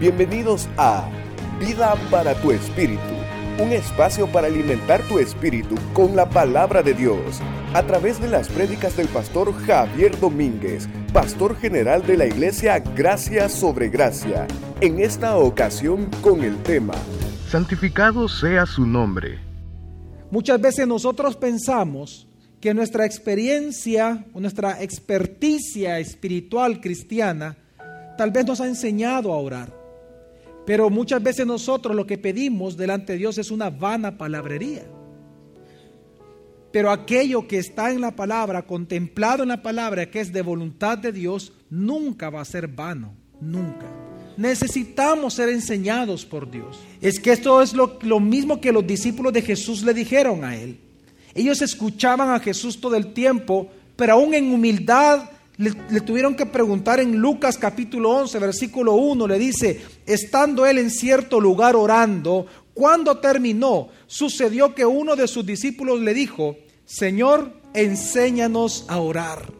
Bienvenidos a Vida para tu Espíritu, un espacio para alimentar tu espíritu con la palabra de Dios, a través de las prédicas del pastor Javier Domínguez, pastor general de la iglesia Gracia sobre Gracia, en esta ocasión con el tema Santificado sea su nombre. Muchas veces nosotros pensamos que nuestra experiencia o nuestra experticia espiritual cristiana tal vez nos ha enseñado a orar. Pero muchas veces nosotros lo que pedimos delante de Dios es una vana palabrería. Pero aquello que está en la palabra, contemplado en la palabra, que es de voluntad de Dios, nunca va a ser vano, nunca. Necesitamos ser enseñados por Dios. Es que esto es lo, lo mismo que los discípulos de Jesús le dijeron a él. Ellos escuchaban a Jesús todo el tiempo, pero aún en humildad le, tuvieron que preguntar en Lucas capítulo 11, versículo 1, le dice, estando él en cierto lugar orando, cuando terminó, sucedió que uno de sus discípulos le dijo, Señor, enséñanos a orar.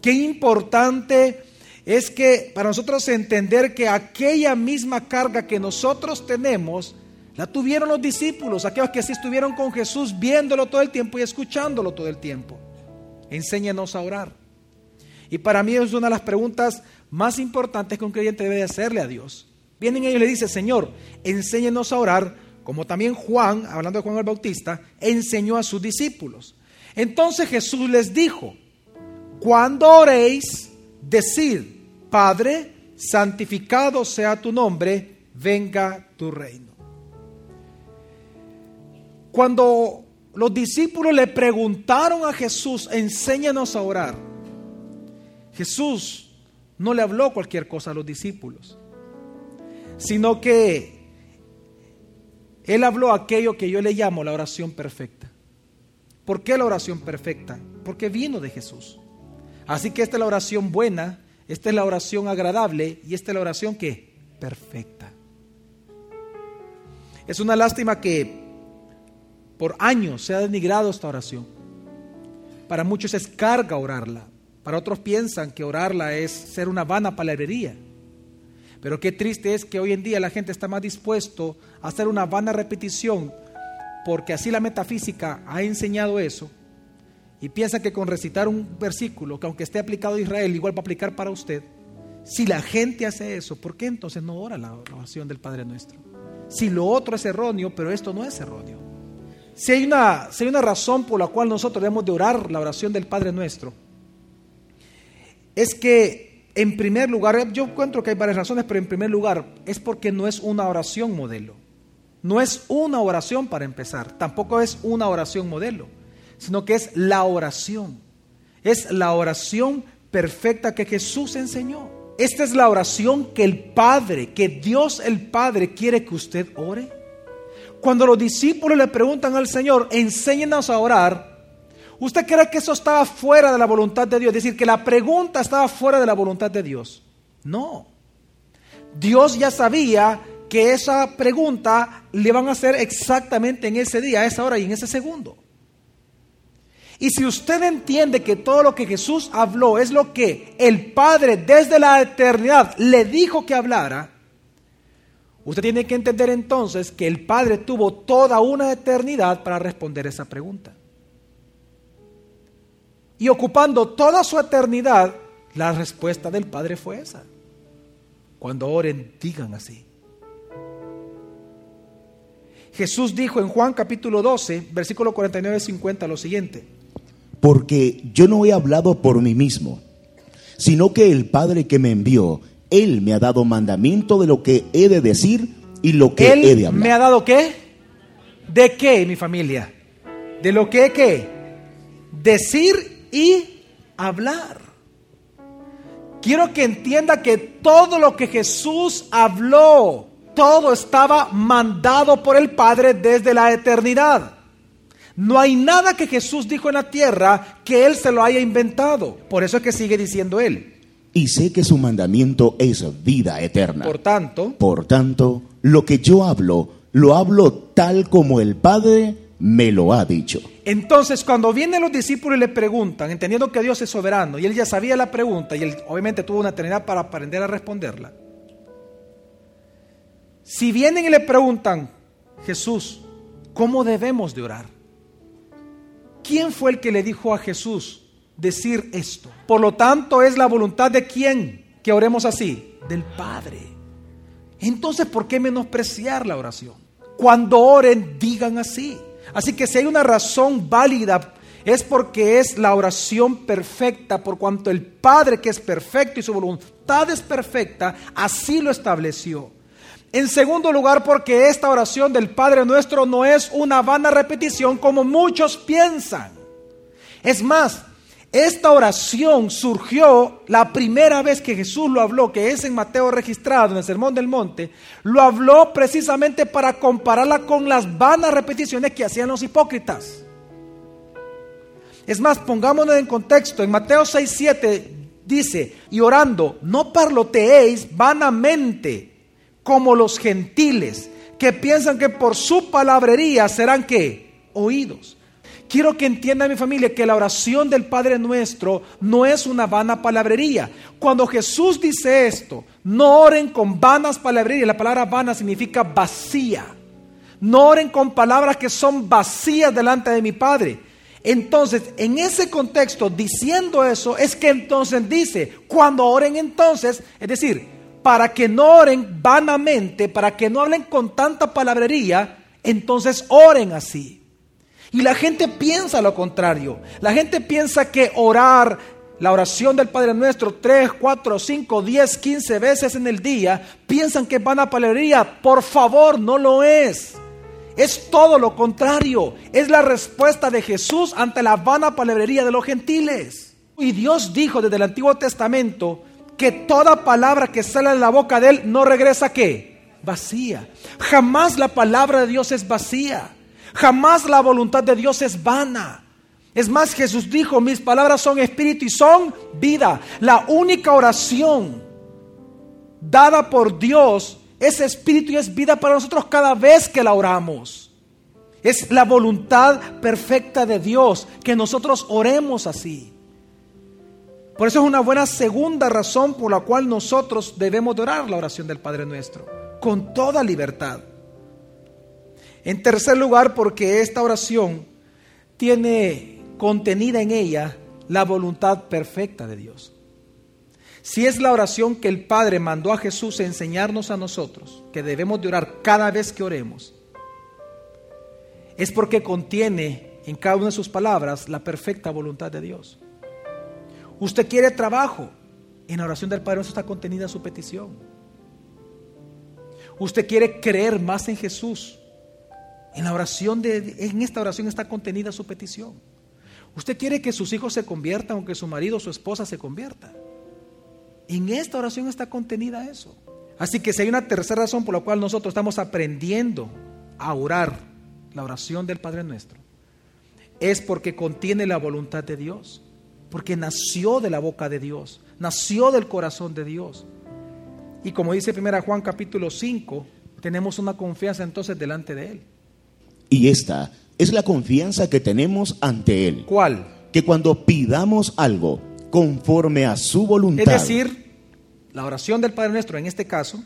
Qué importante es que para nosotros entender que aquella misma carga que nosotros tenemos, la tuvieron los discípulos, aquellos que sí estuvieron con Jesús viéndolo todo el tiempo y escuchándolo todo el tiempo. Enséñanos a orar. Y para mí es una de las preguntas más importantes que un creyente debe hacerle a Dios. Vienen ellos y le dicen, Señor, enséñenos a orar, como también Juan, hablando de Juan el Bautista, enseñó a sus discípulos. Entonces Jesús les dijo, cuando oréis, decid, Padre, santificado sea tu nombre, venga tu reino. Cuando los discípulos le preguntaron a Jesús, enséñanos a orar, Jesús no le habló cualquier cosa a los discípulos, sino que Él habló aquello que yo le llamo la oración perfecta. ¿Por qué la oración perfecta? Porque vino de Jesús. Así que esta es la oración buena, esta es la oración agradable y esta es la oración que perfecta. Es una lástima que por años se ha denigrado esta oración. Para muchos es carga orarla. Para otros piensan que orarla es ser una vana palabrería. Pero qué triste es que hoy en día la gente está más dispuesto a hacer una vana repetición porque así la metafísica ha enseñado eso y piensa que con recitar un versículo que aunque esté aplicado a Israel igual va a aplicar para usted. Si la gente hace eso, ¿por qué entonces no ora la oración del Padre Nuestro? Si lo otro es erróneo, pero esto no es erróneo. Si hay una, si hay una razón por la cual nosotros debemos de orar la oración del Padre Nuestro, es que en primer lugar, yo encuentro que hay varias razones, pero en primer lugar es porque no es una oración modelo. No es una oración para empezar, tampoco es una oración modelo, sino que es la oración. Es la oración perfecta que Jesús enseñó. Esta es la oración que el Padre, que Dios el Padre quiere que usted ore. Cuando los discípulos le preguntan al Señor, enséñenos a orar, ¿Usted cree que eso estaba fuera de la voluntad de Dios? Es decir, que la pregunta estaba fuera de la voluntad de Dios. No. Dios ya sabía que esa pregunta le van a hacer exactamente en ese día, a esa hora y en ese segundo. Y si usted entiende que todo lo que Jesús habló es lo que el Padre desde la eternidad le dijo que hablara, usted tiene que entender entonces que el Padre tuvo toda una eternidad para responder esa pregunta. Y ocupando toda su eternidad, la respuesta del Padre fue esa. Cuando oren, digan así. Jesús dijo en Juan capítulo 12, versículo 49 50 lo siguiente. Porque yo no he hablado por mí mismo, sino que el Padre que me envió, Él me ha dado mandamiento de lo que he de decir y lo que he de hablar. ¿Me ha dado qué? ¿De qué, mi familia? ¿De lo que qué? Decir y hablar. Quiero que entienda que todo lo que Jesús habló, todo estaba mandado por el Padre desde la eternidad. No hay nada que Jesús dijo en la tierra que Él se lo haya inventado. Por eso es que sigue diciendo Él. Y sé que su mandamiento es vida eterna. Por tanto, por tanto, lo que yo hablo, lo hablo tal como el Padre me lo ha dicho. Entonces, cuando vienen los discípulos y le preguntan, entendiendo que Dios es soberano, y él ya sabía la pregunta, y él obviamente tuvo una eternidad para aprender a responderla, Si vienen y le preguntan, Jesús, ¿cómo debemos de orar? ¿Quién fue el que le dijo a Jesús decir esto? Por lo tanto, es la voluntad de quién que oremos así, del Padre. Entonces, ¿por qué menospreciar la oración? Cuando oren, digan así. Así que si hay una razón válida, es porque es la oración perfecta, por cuanto el Padre que es perfecto y su voluntad es perfecta, así lo estableció. En segundo lugar, porque esta oración del Padre nuestro no es una vana repetición como muchos piensan. Es más, esta oración surgió la primera vez que Jesús lo habló, que es en Mateo registrado en el Sermón del Monte, lo habló precisamente para compararla con las vanas repeticiones que hacían los hipócritas. Es más, pongámonos en contexto, en Mateo 6, 7 dice, y orando, no parloteéis vanamente como los gentiles, que piensan que por su palabrería serán que oídos. Quiero que entienda mi familia que la oración del Padre nuestro no es una vana palabrería. Cuando Jesús dice esto, no oren con vanas palabrerías, la palabra vana significa vacía. No oren con palabras que son vacías delante de mi Padre. Entonces, en ese contexto, diciendo eso, es que entonces dice, cuando oren entonces, es decir, para que no oren vanamente, para que no hablen con tanta palabrería, entonces oren así. Y la gente piensa lo contrario. La gente piensa que orar la oración del Padre Nuestro 3, 4, 5, 10, 15 veces en el día, piensan que van a palabrería. Por favor, no lo es. Es todo lo contrario. Es la respuesta de Jesús ante la vana palabrería de los gentiles. Y Dios dijo desde el Antiguo Testamento que toda palabra que sale de la boca de Él no regresa qué? Vacía. Jamás la palabra de Dios es vacía. Jamás la voluntad de Dios es vana. Es más, Jesús dijo, mis palabras son espíritu y son vida. La única oración dada por Dios es espíritu y es vida para nosotros cada vez que la oramos. Es la voluntad perfecta de Dios que nosotros oremos así. Por eso es una buena segunda razón por la cual nosotros debemos de orar la oración del Padre nuestro, con toda libertad. En tercer lugar, porque esta oración tiene contenida en ella la voluntad perfecta de Dios. Si es la oración que el Padre mandó a Jesús a enseñarnos a nosotros, que debemos de orar cada vez que oremos, es porque contiene en cada una de sus palabras la perfecta voluntad de Dios. Usted quiere trabajo, en la oración del Padre está contenida su petición. Usted quiere creer más en Jesús, en la oración de, en esta oración está contenida su petición. Usted quiere que sus hijos se conviertan o que su marido o su esposa se convierta. En esta oración está contenida eso. Así que si hay una tercera razón por la cual nosotros estamos aprendiendo a orar la oración del Padre Nuestro, es porque contiene la voluntad de Dios, porque nació de la boca de Dios, nació del corazón de Dios. Y como dice 1 Juan capítulo 5, tenemos una confianza entonces delante de Él. Y esta es la confianza que tenemos ante Él. ¿Cuál? Que cuando pidamos algo conforme a su voluntad. Es decir, la oración del Padre Nuestro en este caso.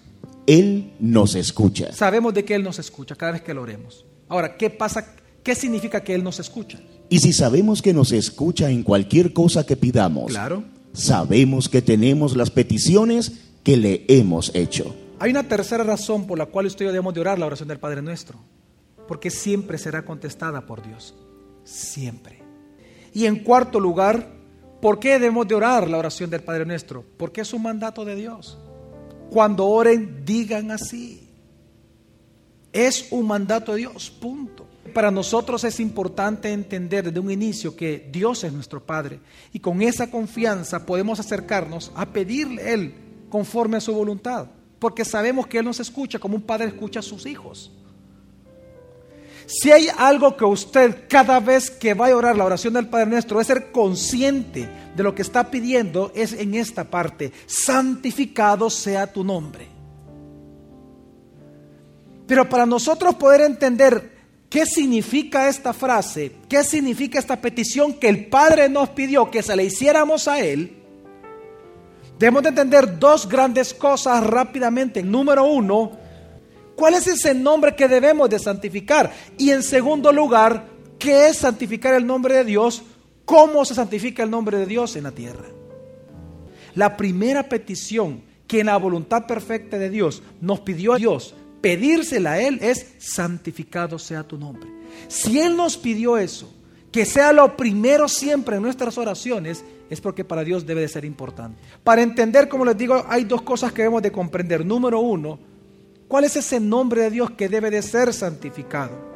Él nos escucha. Sabemos de que Él nos escucha cada vez que lo oremos. Ahora, ¿qué pasa? ¿Qué significa que Él nos escucha? Y si sabemos que nos escucha en cualquier cosa que pidamos, claro. sabemos que tenemos las peticiones que le hemos hecho. Hay una tercera razón por la cual usted y yo debemos de orar la oración del Padre Nuestro porque siempre será contestada por Dios. Siempre. Y en cuarto lugar, ¿por qué debemos de orar la oración del Padre Nuestro? Porque es un mandato de Dios. Cuando oren, digan así. Es un mandato de Dios, punto. Para nosotros es importante entender desde un inicio que Dios es nuestro Padre y con esa confianza podemos acercarnos a pedirle Él conforme a su voluntad, porque sabemos que Él nos escucha como un padre escucha a sus hijos. Si hay algo que usted cada vez que va a orar la oración del Padre Nuestro es ser consciente de lo que está pidiendo, es en esta parte, santificado sea tu nombre. Pero para nosotros poder entender qué significa esta frase, qué significa esta petición que el Padre nos pidió que se le hiciéramos a Él, debemos de entender dos grandes cosas rápidamente. Número uno, ¿Cuál es ese nombre que debemos de santificar? Y en segundo lugar, ¿qué es santificar el nombre de Dios? ¿Cómo se santifica el nombre de Dios en la tierra? La primera petición que en la voluntad perfecta de Dios nos pidió a Dios pedírsela a Él es santificado sea tu nombre. Si Él nos pidió eso, que sea lo primero siempre en nuestras oraciones, es porque para Dios debe de ser importante. Para entender, como les digo, hay dos cosas que debemos de comprender. Número uno, ¿cuál es ese nombre de Dios que debe de ser santificado?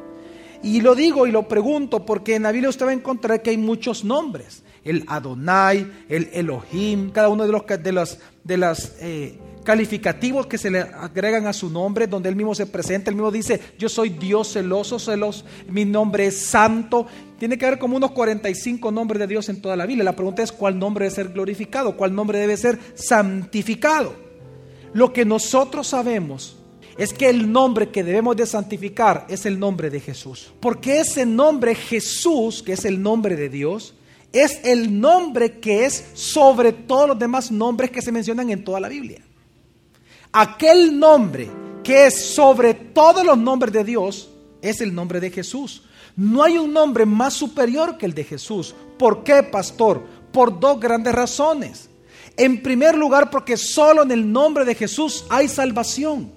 Y lo digo y lo pregunto porque en la Biblia usted va a encontrar que hay muchos nombres. El Adonai, el Elohim, cada uno de los, de las, de las eh, calificativos que se le agregan a su nombre, donde él mismo se presenta, él mismo dice, yo soy Dios celoso, celoso, mi nombre es santo. Tiene que haber como unos 45 nombres de Dios en toda la Biblia. La pregunta es cuál nombre debe ser glorificado, cuál nombre debe ser santificado. Lo que nosotros sabemos es que el nombre que debemos de santificar es el nombre de Jesús. Porque ese nombre Jesús, que es el nombre de Dios, es el nombre que es sobre todos los demás nombres que se mencionan en toda la Biblia aquel nombre que es sobre todos los nombres de Dios es el nombre de Jesús. No hay un nombre más superior que el de Jesús. ¿Por qué, pastor? Por dos grandes razones. En primer lugar, porque solo en el nombre de Jesús hay salvación.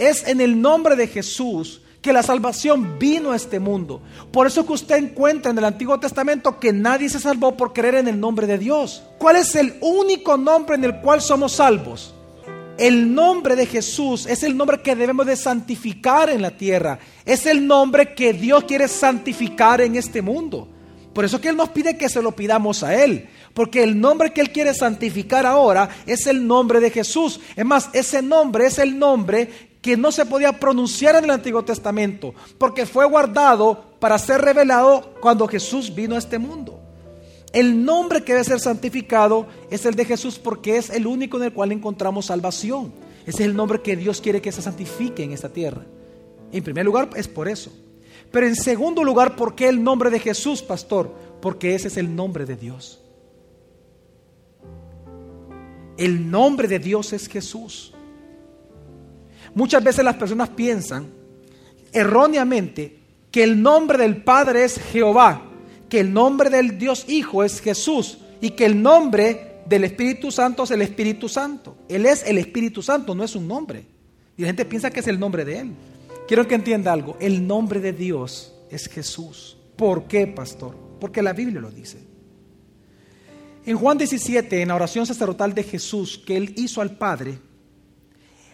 Es en el nombre de Jesús que la salvación vino a este mundo. Por eso que usted encuentra en el Antiguo Testamento que nadie se salvó por creer en el nombre de Dios. ¿Cuál es el único nombre en el cual somos salvos? El nombre de Jesús es el nombre que debemos de santificar en la tierra. Es el nombre que Dios quiere santificar en este mundo. Por eso que Él nos pide que se lo pidamos a Él. Porque el nombre que Él quiere santificar ahora es el nombre de Jesús. Es más, ese nombre es el nombre que no se podía pronunciar en el Antiguo Testamento. Porque fue guardado para ser revelado cuando Jesús vino a este mundo. El nombre que debe ser santificado es el de Jesús porque es el único en el cual encontramos salvación. Ese es el nombre que Dios quiere que se santifique en esta tierra. En primer lugar es por eso. Pero en segundo lugar, ¿por qué el nombre de Jesús, pastor? Porque ese es el nombre de Dios. El nombre de Dios es Jesús. Muchas veces las personas piensan erróneamente que el nombre del Padre es Jehová que el nombre del Dios Hijo es Jesús y que el nombre del Espíritu Santo es el Espíritu Santo. Él es el Espíritu Santo, no es un nombre. Y la gente piensa que es el nombre de Él. Quiero que entienda algo. El nombre de Dios es Jesús. ¿Por qué, pastor? Porque la Biblia lo dice. En Juan 17, en la oración sacerdotal de Jesús que Él hizo al Padre,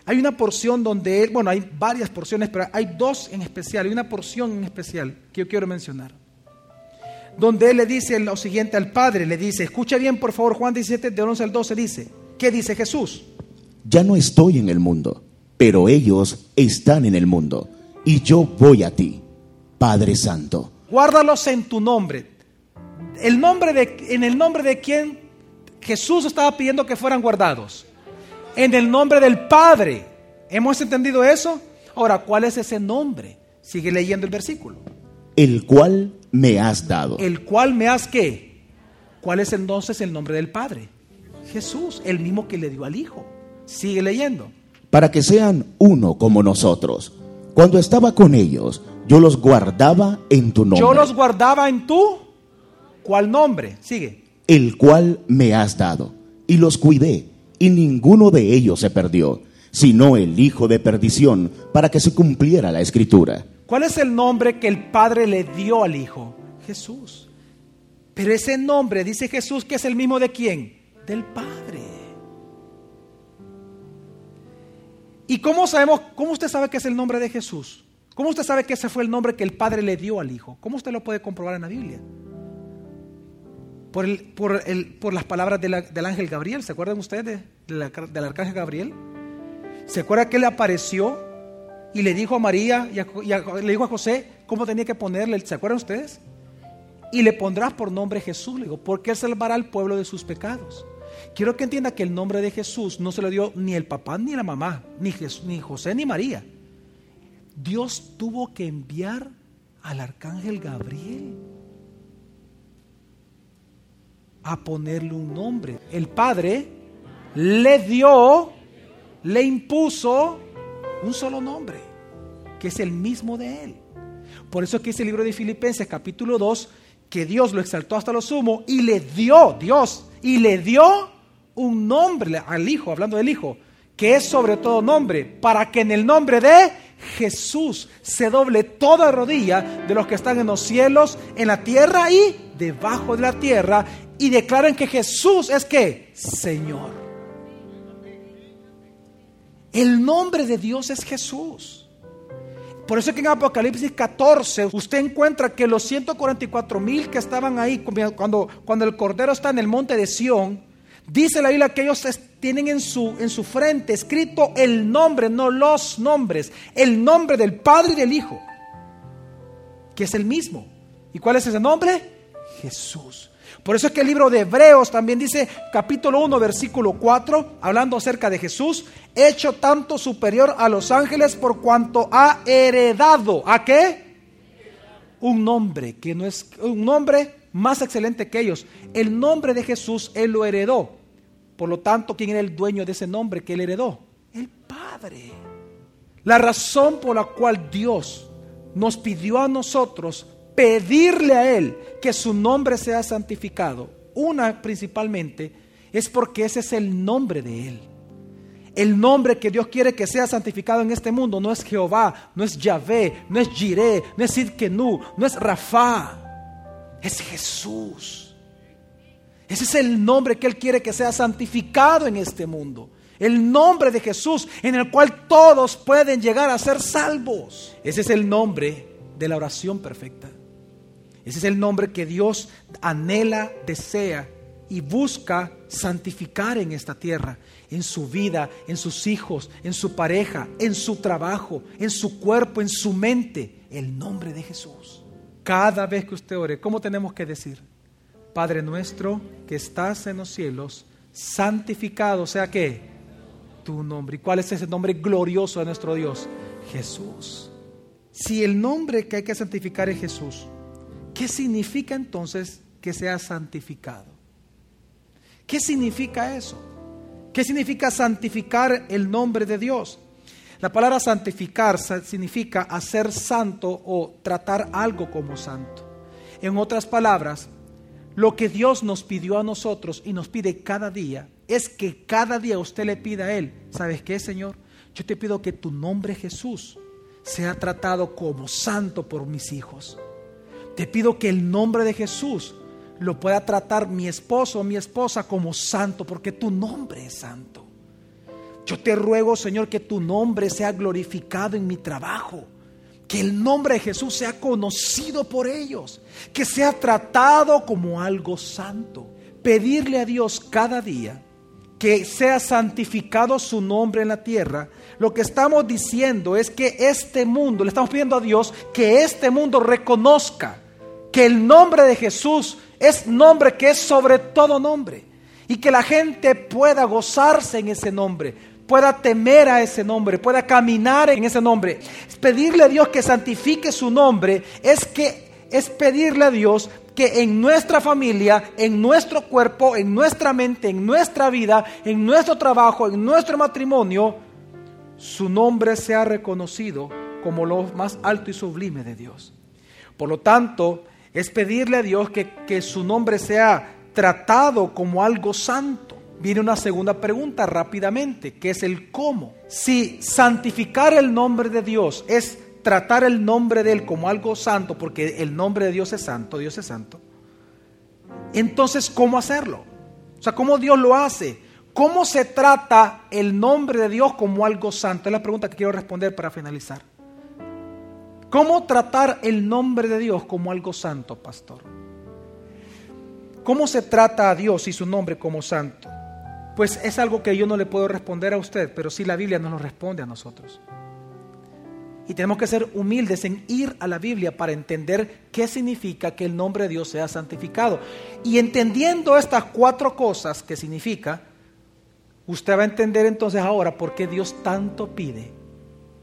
hay una porción donde Él, bueno, hay varias porciones, pero hay dos en especial, hay una porción en especial que yo quiero mencionar donde él le dice lo siguiente al Padre, le dice, escucha bien por favor Juan 17, de 11 al 12 dice, ¿qué dice Jesús? Ya no estoy en el mundo, pero ellos están en el mundo, y yo voy a ti, Padre Santo. Guárdalos en tu nombre. El nombre de, en el nombre de quien Jesús estaba pidiendo que fueran guardados. En el nombre del Padre. ¿Hemos entendido eso? Ahora, ¿cuál es ese nombre? Sigue leyendo el versículo. El cual me has dado. El cual me has qué? ¿Cuál es entonces el nombre del Padre? Jesús, el mismo que le dio al Hijo. Sigue leyendo. Para que sean uno como nosotros. Cuando estaba con ellos, yo los guardaba en tu nombre. Yo los guardaba en tu ¿Cuál nombre? Sigue. El cual me has dado. Y los cuidé, y ninguno de ellos se perdió, sino el hijo de perdición, para que se cumpliera la escritura. ¿Cuál es el nombre que el Padre le dio al Hijo? Jesús. Pero ese nombre, dice Jesús, que es el mismo de quién? Del Padre. ¿Y cómo sabemos, cómo usted sabe que es el nombre de Jesús? ¿Cómo usted sabe que ese fue el nombre que el Padre le dio al Hijo? ¿Cómo usted lo puede comprobar en la Biblia? Por, el, por, el, por las palabras del ángel Gabriel. ¿Se acuerdan ustedes del arcángel Gabriel? ¿Se acuerda que le apareció y le dijo a María y, le dijo a José cómo tenía que ponerle, ¿se acuerdan ustedes? Y le pondrás por nombre Jesús, le digo, porque él salvará al pueblo de sus pecados. Quiero que entienda que el nombre de Jesús no se lo dio ni el papá ni la mamá, ni, ni José ni María. Dios tuvo que enviar al arcángel Gabriel a ponerle un nombre. El Padre le dio, le impuso un solo nombre. que es el mismo de Él. Por eso que ese libro de Filipenses capítulo 2, que Dios lo exaltó hasta lo sumo y le dio, Dios, y le dio un nombre al Hijo, hablando del Hijo, que es sobre todo nombre, para que en el nombre de Jesús se doble toda rodilla de los que están en los cielos, en la tierra y debajo de la tierra, y declaren que Jesús es que Señor. El nombre de Dios es Jesús. Por eso que en Apocalipsis 14 usted encuentra que los 144 mil que estaban ahí cuando, cuando el Cordero está en el monte de Sión, dice la Biblia que ellos tienen en su, en su frente escrito el nombre, no los nombres, el nombre del Padre y del Hijo, que es el mismo. ¿Y cuál es ese nombre? Jesús. Por eso es que el libro de Hebreos también dice, capítulo 1, versículo 4, hablando acerca de Jesús, hecho tanto superior a los ángeles por cuanto ha heredado. ¿A qué? Un nombre, que no es un nombre más excelente que ellos. El nombre de Jesús, Él lo heredó. Por lo tanto, ¿quién era el dueño de ese nombre que Él heredó? El Padre. La razón por la cual Dios nos pidió a nosotros pedirle a Él que su nombre sea santificado, una principalmente, es porque ese es el nombre de Él. El nombre que Dios quiere que sea santificado en este mundo no es Jehová, no es Yahvé, no es Jireh, no es Sidkenu, no es Rafa, es Jesús. Ese es el nombre que Él quiere que sea santificado en este mundo. El nombre de Jesús en el cual todos pueden llegar a ser salvos. Ese es el nombre de la oración perfecta. Ese es el nombre que Dios anhela, desea y busca santificar en esta tierra, en su vida, en sus hijos, en su pareja, en su trabajo, en su cuerpo, en su mente. El nombre de Jesús. Cada vez que usted ore, ¿cómo tenemos que decir? Padre nuestro que estás en los cielos, santificado sea que tu nombre. ¿Y cuál es ese nombre glorioso de nuestro Dios? Jesús. Si el nombre que hay que santificar es Jesús, ¿Qué significa entonces que sea santificado? ¿Qué significa eso? ¿Qué significa santificar el nombre de Dios? La palabra santificar significa hacer santo o tratar algo como santo. En otras palabras, lo que Dios nos pidió a nosotros y nos pide cada día es que cada día usted le pida a Él, ¿sabes qué, Señor? Yo te pido que tu nombre Jesús sea tratado como santo por mis hijos. Te pido que el nombre de Jesús lo pueda tratar mi esposo o mi esposa como santo, porque tu nombre es santo. Yo te ruego, Señor, que tu nombre sea glorificado en mi trabajo. Que el nombre de Jesús sea conocido por ellos. Que sea tratado como algo santo. Pedirle a Dios cada día que sea santificado su nombre en la tierra. Lo que estamos diciendo es que este mundo, le estamos pidiendo a Dios que este mundo reconozca que el nombre de Jesús es nombre que es sobre todo nombre y que la gente pueda gozarse en ese nombre, pueda temer a ese nombre, pueda caminar en ese nombre. Pedirle a Dios que santifique su nombre es que es pedirle a Dios que en nuestra familia, en nuestro cuerpo, en nuestra mente, en nuestra vida, en nuestro trabajo, en nuestro matrimonio, su nombre sea reconocido como lo más alto y sublime de Dios. Por lo tanto, es pedirle a Dios que, su nombre sea tratado como algo santo. Viene una segunda pregunta rápidamente, que es el cómo. Si santificar el nombre de Dios es tratar el nombre de Él como algo santo, porque el nombre de Dios es santo, Dios es santo, entonces ¿cómo hacerlo? O sea, ¿cómo Dios lo hace? ¿Cómo se trata el nombre de Dios como algo santo? Es la pregunta que quiero responder para finalizar. ¿Cómo tratar el nombre de Dios como algo santo, pastor? ¿Cómo se trata a Dios y su nombre como santo? Pues es algo que yo no le puedo responder a usted, pero sí la Biblia nos lo responde a nosotros. Y tenemos que ser humildes en ir a la Biblia para entender qué significa que el nombre de Dios sea santificado. Y entendiendo estas cuatro cosas que significa, usted va a entender entonces ahora por qué Dios tanto pide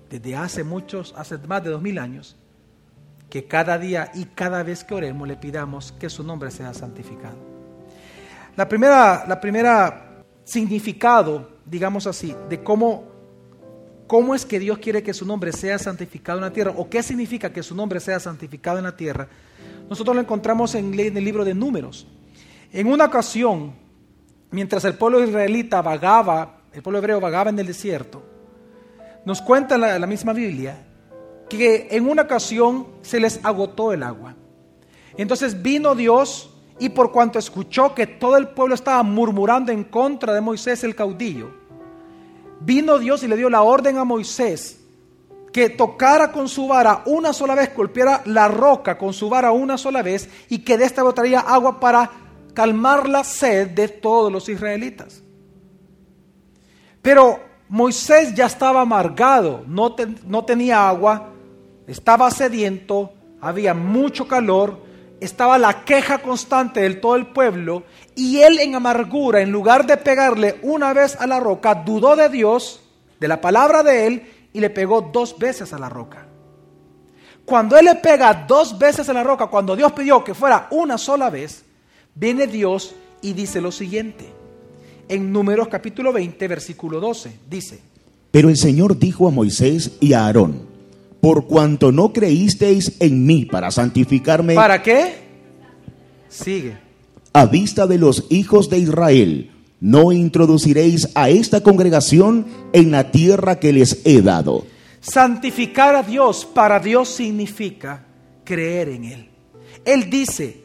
desde hace muchos, hace más de dos mil años, que cada día y cada vez que oremos le pidamos que su nombre sea santificado. La primera, la primera significado, digamos así, de cómo cómo es que Dios quiere que su nombre sea santificado en la tierra o qué significa que su nombre sea santificado en la tierra, nosotros lo encontramos en el libro de números. En una ocasión, mientras el pueblo israelita vagaba, el pueblo hebreo vagaba en el desierto, nos cuenta la, la misma Biblia que en una ocasión se les agotó el agua. Entonces vino Dios y por cuanto escuchó que todo el pueblo estaba murmurando en contra de Moisés el caudillo, vino Dios y le dio la orden a Moisés que tocara con su vara una sola vez, golpeara la roca con su vara una sola vez y que de esta botaría agua para calmar la sed de todos los israelitas. Pero Moisés ya estaba amargado, no, no tenía agua, estaba sediento, había mucho calor, estaba la queja constante del todo el pueblo y él en amargura, en lugar de pegarle una vez a la roca, dudó de Dios, de la palabra de él y le pegó dos veces a la roca. Cuando él le pega dos veces a la roca, cuando Dios pidió que fuera una sola vez, viene Dios y dice lo siguiente. En Números capítulo 20, versículo 12, dice, Pero el Señor dijo a Moisés y a Aarón, por cuanto no creísteis en mí para santificarme. ¿Para qué? Sigue. A vista de los hijos de Israel, no introduciréis a esta congregación en la tierra que les he dado. Santificar a Dios para Dios significa creer en Él. Él dice,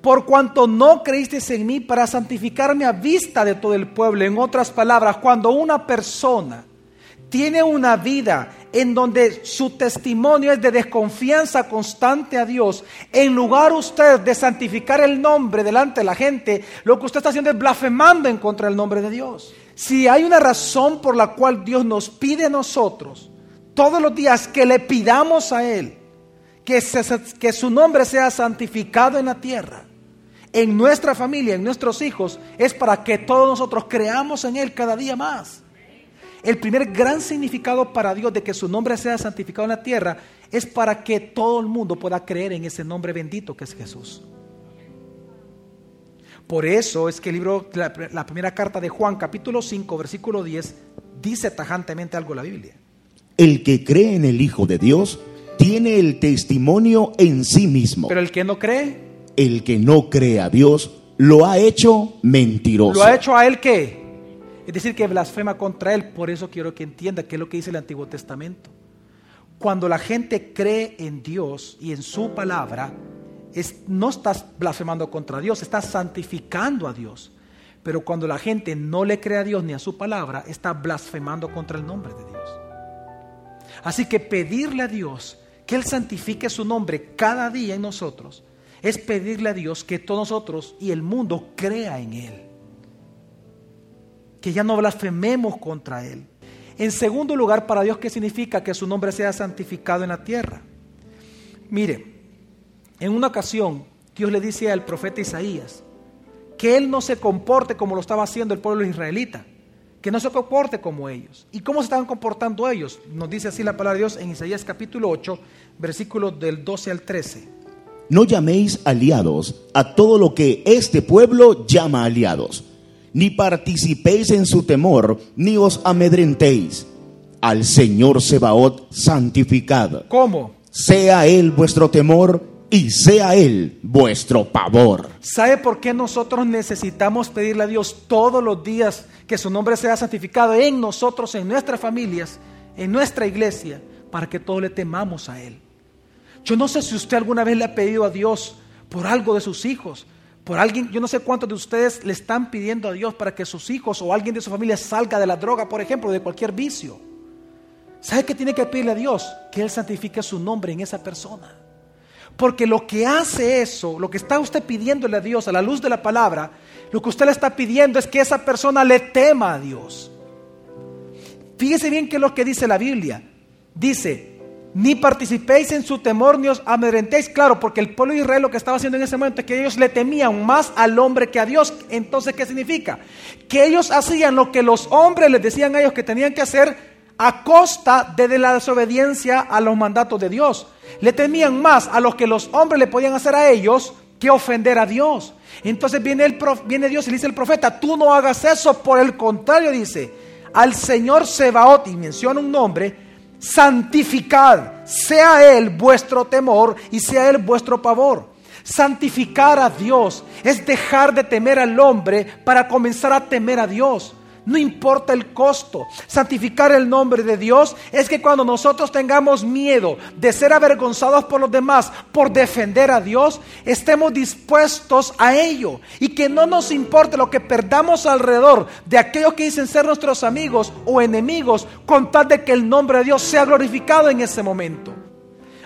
por cuanto no creísteis en mí para santificarme a vista de todo el pueblo. En otras palabras, cuando una persona tiene una vida en donde su testimonio es de desconfianza constante a Dios, en lugar usted de santificar el nombre delante de la gente, lo que usted está haciendo es blasfemando en contra del nombre de Dios. Si hay una razón por la cual Dios nos pide a nosotros todos los días que le pidamos a Él que, que su nombre sea santificado en la tierra, en nuestra familia, en nuestros hijos, es para que todos nosotros creamos en Él cada día más. El primer gran significado para Dios de que su nombre sea santificado en la tierra es para que todo el mundo pueda creer en ese nombre bendito que es Jesús. Por eso es que el libro, la, primera carta de Juan, capítulo 5, versículo 10, dice tajantemente algo la Biblia. El que cree en el Hijo de Dios tiene el testimonio en sí mismo. Pero el que no cree, el que no cree a Dios lo ha hecho mentiroso. ¿Lo ha hecho a él qué? Es decir, que blasfema contra él. Por eso quiero que entienda qué es lo que dice el Antiguo Testamento. Cuando la gente cree en Dios y en su palabra, no estás blasfemando contra Dios, estás santificando a Dios. Pero cuando la gente no le cree a Dios ni a su palabra, está blasfemando contra el nombre de Dios. Así que pedirle a Dios que Él santifique su nombre cada día en nosotros es pedirle a Dios que todos nosotros y el mundo crea en Él que ya no blasfememos contra Él. En segundo lugar, para Dios, ¿qué significa que su nombre sea santificado en la tierra? Mire, en una ocasión Dios le dice al profeta Isaías que Él no se comporte como lo estaba haciendo el pueblo israelita, que no se comporte como ellos. ¿Y cómo se estaban comportando ellos? Nos dice así la palabra de Dios en Isaías capítulo 8, versículos del 12 al 13. No llaméis aliados a todo lo que este pueblo llama aliados ni participéis en su temor, ni os amedrentéis. Al Señor Sebaot santificad. ¿Cómo? Sea Él vuestro temor y sea Él vuestro pavor. ¿Sabe por qué nosotros necesitamos pedirle a Dios todos los días que su nombre sea santificado en nosotros, en nuestras familias, en nuestra iglesia, para que todos le temamos a Él? Yo no sé si usted alguna vez le ha pedido a Dios por algo de sus hijos, por alguien, yo no sé cuántos de ustedes le están pidiendo a Dios para que sus hijos o alguien de su familia salga de la droga, por ejemplo, de cualquier vicio. ¿Sabe qué tiene que pedirle a Dios? Que Él santifique su nombre en esa persona. Porque lo que hace eso, lo que está usted pidiéndole a Dios a la luz de la palabra, lo que usted le está pidiendo es que esa persona le tema a Dios. Fíjese bien qué es lo que dice la Biblia. Dice, ni participéis en su temor, ni os amedrentéis. Claro, porque el pueblo de Israel lo que estaba haciendo en ese momento es que ellos le temían más al hombre que a Dios. Entonces, ¿qué significa? Que ellos hacían lo que los hombres les decían a ellos que tenían que hacer a costa de la desobediencia a los mandatos de Dios. Le temían más a lo que los hombres le podían hacer a ellos que ofender a Dios. Entonces viene, el viene Dios y le dice el profeta, tú no hagas eso, por el contrario dice, al Señor Sebaot, y menciona un nombre, santificad, sea Él vuestro temor y sea Él vuestro pavor. Santificar a Dios es dejar de temer al hombre para comenzar a temer a Dios. No importa el costo. Santificar el nombre de Dios es que cuando nosotros tengamos miedo de ser avergonzados por los demás por defender a Dios, estemos dispuestos a ello. Y que no nos importe lo que perdamos alrededor de aquellos que dicen ser nuestros amigos o enemigos, con tal de que el nombre de Dios sea glorificado en ese momento.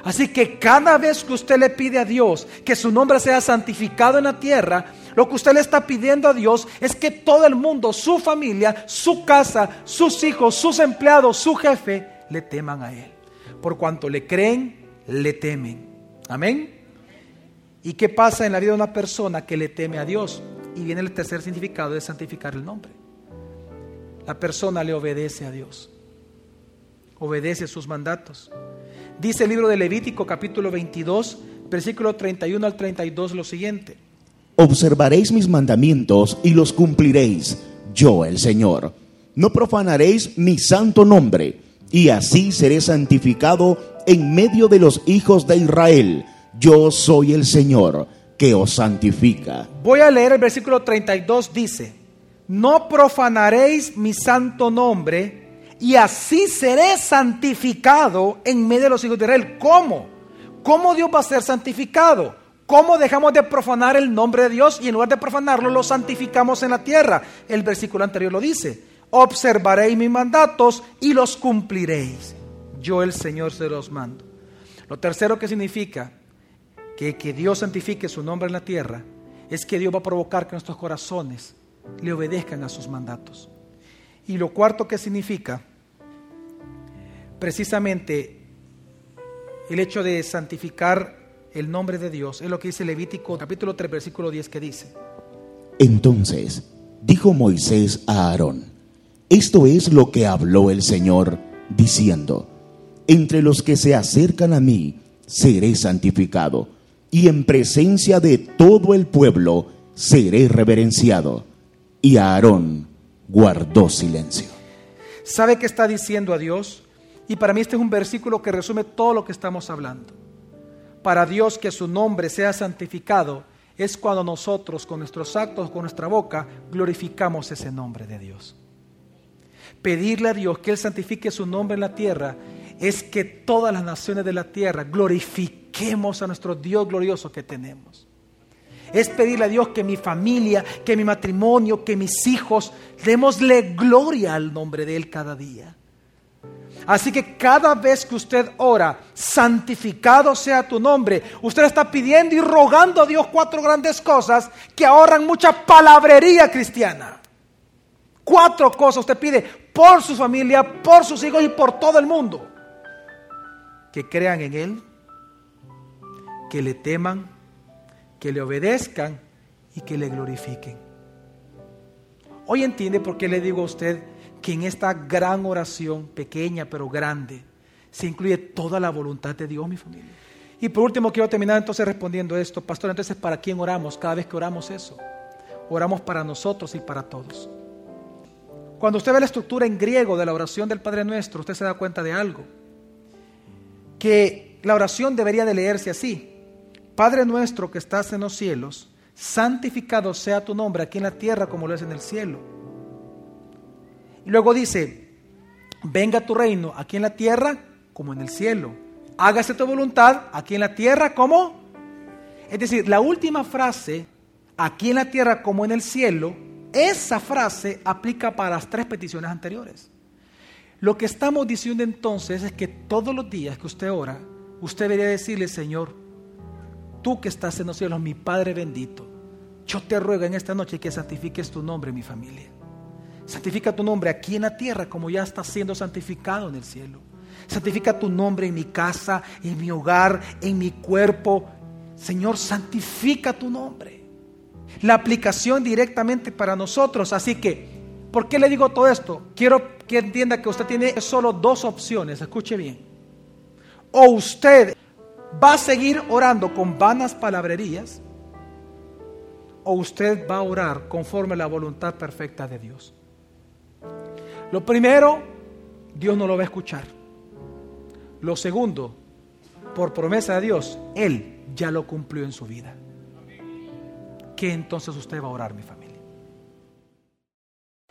Así que cada vez que usted le pide a Dios que su nombre sea santificado en la tierra, lo que usted le está pidiendo a Dios es que todo el mundo, su familia, su casa, sus hijos, sus empleados, su jefe, le teman a Él. Por cuanto le creen, le temen. Amén. ¿Y qué pasa en la vida de una persona que le teme a Dios? Y viene el tercer significado de santificar el nombre. La persona le obedece a Dios. Obedece sus mandatos. Dice el libro de Levítico capítulo 22, versículo 31 al 32 lo siguiente. Observaréis mis mandamientos y los cumpliréis, yo el Señor. No profanaréis mi santo nombre, y así seré santificado en medio de los hijos de Israel. Yo soy el Señor que os santifica. Voy a leer el versículo 32, dice, no profanaréis mi santo nombre, y así seré santificado en medio de los hijos de Israel. ¿Cómo? ¿Cómo Dios va a ser santificado? ¿Cómo dejamos de profanar el nombre de Dios y en lugar de profanarlo lo santificamos en la tierra? El versículo anterior lo dice. Observaréis mis mandatos y los cumpliréis. Yo el Señor se los mando. Lo tercero que significa que, que Dios santifique su nombre en la tierra es que Dios va a provocar que nuestros corazones le obedezcan a sus mandatos. Y lo cuarto que significa precisamente el hecho de santificar el nombre de Dios es lo que dice Levítico capítulo 3 versículo 10 que dice. Entonces dijo Moisés a Aarón, esto es lo que habló el Señor, diciendo, entre los que se acercan a mí seré santificado, y en presencia de todo el pueblo seré reverenciado. Y Aarón guardó silencio. ¿Sabe qué está diciendo a Dios? Y para mí este es un versículo que resume todo lo que estamos hablando. Para Dios que su nombre sea santificado es cuando nosotros con nuestros actos, con nuestra boca, glorificamos ese nombre de Dios. Pedirle a Dios que Él santifique su nombre en la tierra es que todas las naciones de la tierra glorifiquemos a nuestro Dios glorioso que tenemos. Es pedirle a Dios que mi familia, que mi matrimonio, que mis hijos, démosle gloria al nombre de Él cada día. Así que cada vez que usted ora, santificado sea tu nombre, usted está pidiendo y rogando a Dios cuatro grandes cosas que ahorran mucha palabrería cristiana. Cuatro cosas usted pide por su familia, por sus hijos y por todo el mundo. Que crean en Él, que le teman, que le obedezcan y que le glorifiquen. Hoy entiende por qué le digo a usted que en esta gran oración, pequeña pero grande, se incluye toda la voluntad de Dios, mi familia. Y por último, quiero terminar entonces respondiendo esto. Pastor, entonces, ¿para quién oramos cada vez que oramos eso? Oramos para nosotros y para todos. Cuando usted ve la estructura en griego de la oración del Padre Nuestro, usted se da cuenta de algo. Que la oración debería de leerse así. Padre nuestro que estás en los cielos, santificado sea tu nombre aquí en la tierra como lo es en el cielo. Y luego dice, venga tu reino aquí en la tierra como en el cielo. Hágase tu voluntad aquí en la tierra como... Es decir, la última frase, aquí en la tierra como en el cielo, esa frase aplica para las tres peticiones anteriores. Lo que estamos diciendo entonces es que todos los días que usted ora, usted debería decirle, Señor, tú que estás en los cielos, mi Padre bendito, yo te ruego en esta noche que santifiques tu nombre, mi familia. Santifica tu nombre aquí en la tierra como ya está siendo santificado en el cielo. Santifica tu nombre en mi casa, en mi hogar, en mi cuerpo. Señor, santifica tu nombre. La aplicación directamente para nosotros. Así que, ¿por qué le digo todo esto? Quiero que entienda que usted tiene solo dos opciones. Escuche bien. O usted va a seguir orando con vanas palabrerías o usted va a orar conforme a la voluntad perfecta de Dios. Lo primero, Dios no lo va a escuchar. Lo segundo, por promesa de Dios, Él ya lo cumplió en su vida. ¿Qué entonces usted va a orar, mi familia?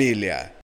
familia.